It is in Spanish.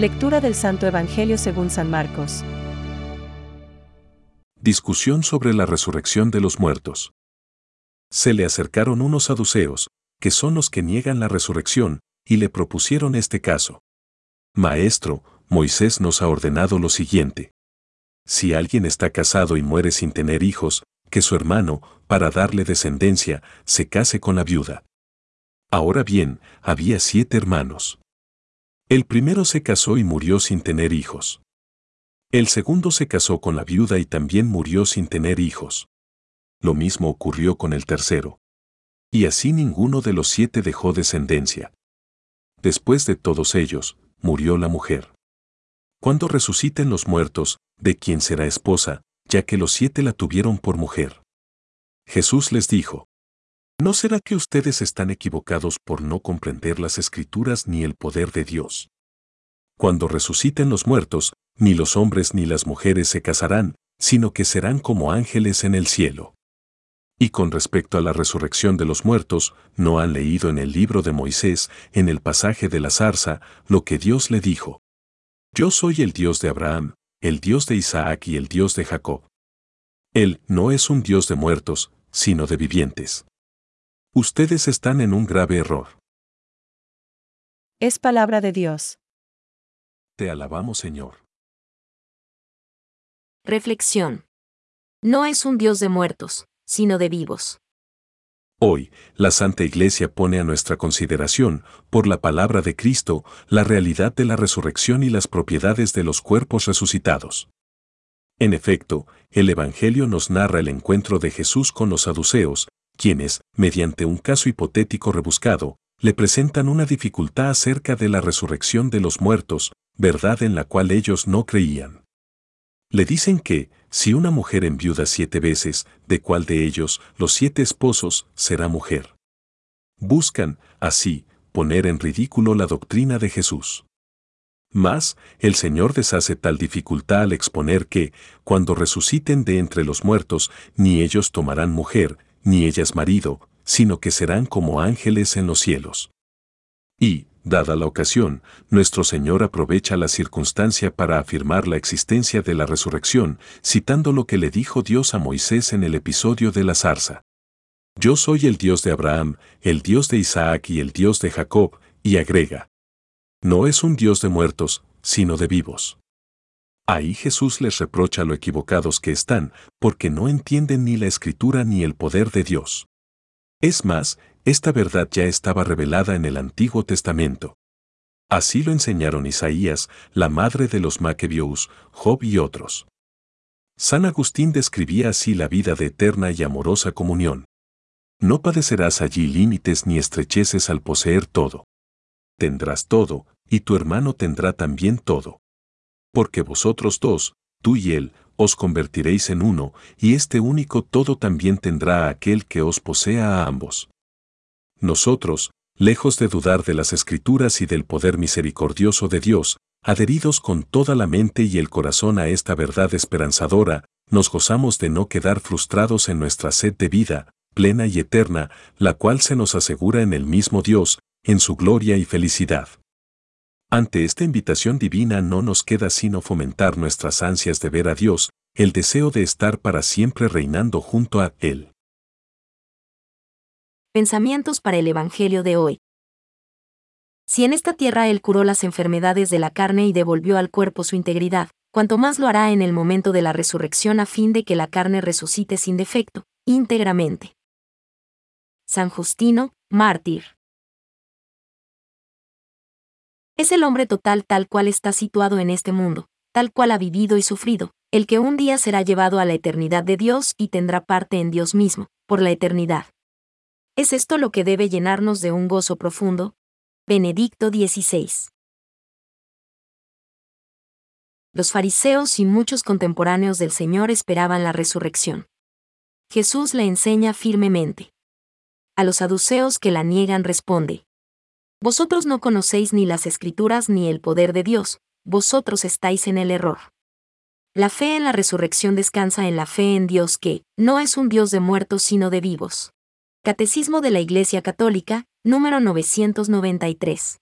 Lectura del Santo Evangelio según San Marcos. Discusión sobre la resurrección de los muertos. Se le acercaron unos saduceos, que son los que niegan la resurrección, y le propusieron este caso. Maestro, Moisés nos ha ordenado lo siguiente. Si alguien está casado y muere sin tener hijos, que su hermano, para darle descendencia, se case con la viuda. Ahora bien, había siete hermanos. El primero se casó y murió sin tener hijos. El segundo se casó con la viuda y también murió sin tener hijos. Lo mismo ocurrió con el tercero. Y así ninguno de los siete dejó descendencia. Después de todos ellos, murió la mujer. Cuando resuciten los muertos, ¿de quién será esposa, ya que los siete la tuvieron por mujer? Jesús les dijo, ¿No será que ustedes están equivocados por no comprender las escrituras ni el poder de Dios? Cuando resuciten los muertos, ni los hombres ni las mujeres se casarán, sino que serán como ángeles en el cielo. Y con respecto a la resurrección de los muertos, ¿no han leído en el libro de Moisés, en el pasaje de la zarza, lo que Dios le dijo? Yo soy el Dios de Abraham, el Dios de Isaac y el Dios de Jacob. Él no es un Dios de muertos, sino de vivientes. Ustedes están en un grave error. Es palabra de Dios. Te alabamos, Señor. Reflexión. No es un Dios de muertos, sino de vivos. Hoy, la Santa Iglesia pone a nuestra consideración, por la palabra de Cristo, la realidad de la resurrección y las propiedades de los cuerpos resucitados. En efecto, el Evangelio nos narra el encuentro de Jesús con los saduceos, quienes, mediante un caso hipotético rebuscado, le presentan una dificultad acerca de la resurrección de los muertos, verdad en la cual ellos no creían. Le dicen que, si una mujer enviuda siete veces, ¿de cuál de ellos, los siete esposos, será mujer? Buscan, así, poner en ridículo la doctrina de Jesús. Mas, el Señor deshace tal dificultad al exponer que, cuando resuciten de entre los muertos, ni ellos tomarán mujer, ni ellas marido, sino que serán como ángeles en los cielos. Y, Dada la ocasión, nuestro Señor aprovecha la circunstancia para afirmar la existencia de la resurrección, citando lo que le dijo Dios a Moisés en el episodio de la zarza. Yo soy el Dios de Abraham, el Dios de Isaac y el Dios de Jacob, y agrega. No es un Dios de muertos, sino de vivos. Ahí Jesús les reprocha lo equivocados que están, porque no entienden ni la escritura ni el poder de Dios. Es más, esta verdad ya estaba revelada en el Antiguo Testamento. Así lo enseñaron Isaías, la madre de los Maquebios, Job y otros. San Agustín describía así la vida de eterna y amorosa comunión. No padecerás allí límites ni estrecheces al poseer todo. Tendrás todo, y tu hermano tendrá también todo. Porque vosotros dos, tú y él, os convertiréis en uno, y este único todo también tendrá a aquel que os posea a ambos. Nosotros, lejos de dudar de las escrituras y del poder misericordioso de Dios, adheridos con toda la mente y el corazón a esta verdad esperanzadora, nos gozamos de no quedar frustrados en nuestra sed de vida, plena y eterna, la cual se nos asegura en el mismo Dios, en su gloria y felicidad. Ante esta invitación divina no nos queda sino fomentar nuestras ansias de ver a Dios, el deseo de estar para siempre reinando junto a Él. Pensamientos para el Evangelio de hoy. Si en esta tierra Él curó las enfermedades de la carne y devolvió al cuerpo su integridad, cuanto más lo hará en el momento de la resurrección a fin de que la carne resucite sin defecto, íntegramente. San Justino, mártir. Es el hombre total tal cual está situado en este mundo, tal cual ha vivido y sufrido, el que un día será llevado a la eternidad de Dios y tendrá parte en Dios mismo, por la eternidad. ¿Es esto lo que debe llenarnos de un gozo profundo? Benedicto XVI. Los fariseos y muchos contemporáneos del Señor esperaban la resurrección. Jesús le enseña firmemente. A los saduceos que la niegan responde. Vosotros no conocéis ni las escrituras ni el poder de Dios, vosotros estáis en el error. La fe en la resurrección descansa en la fe en Dios que, no es un Dios de muertos sino de vivos. Catecismo de la Iglesia Católica, número 993.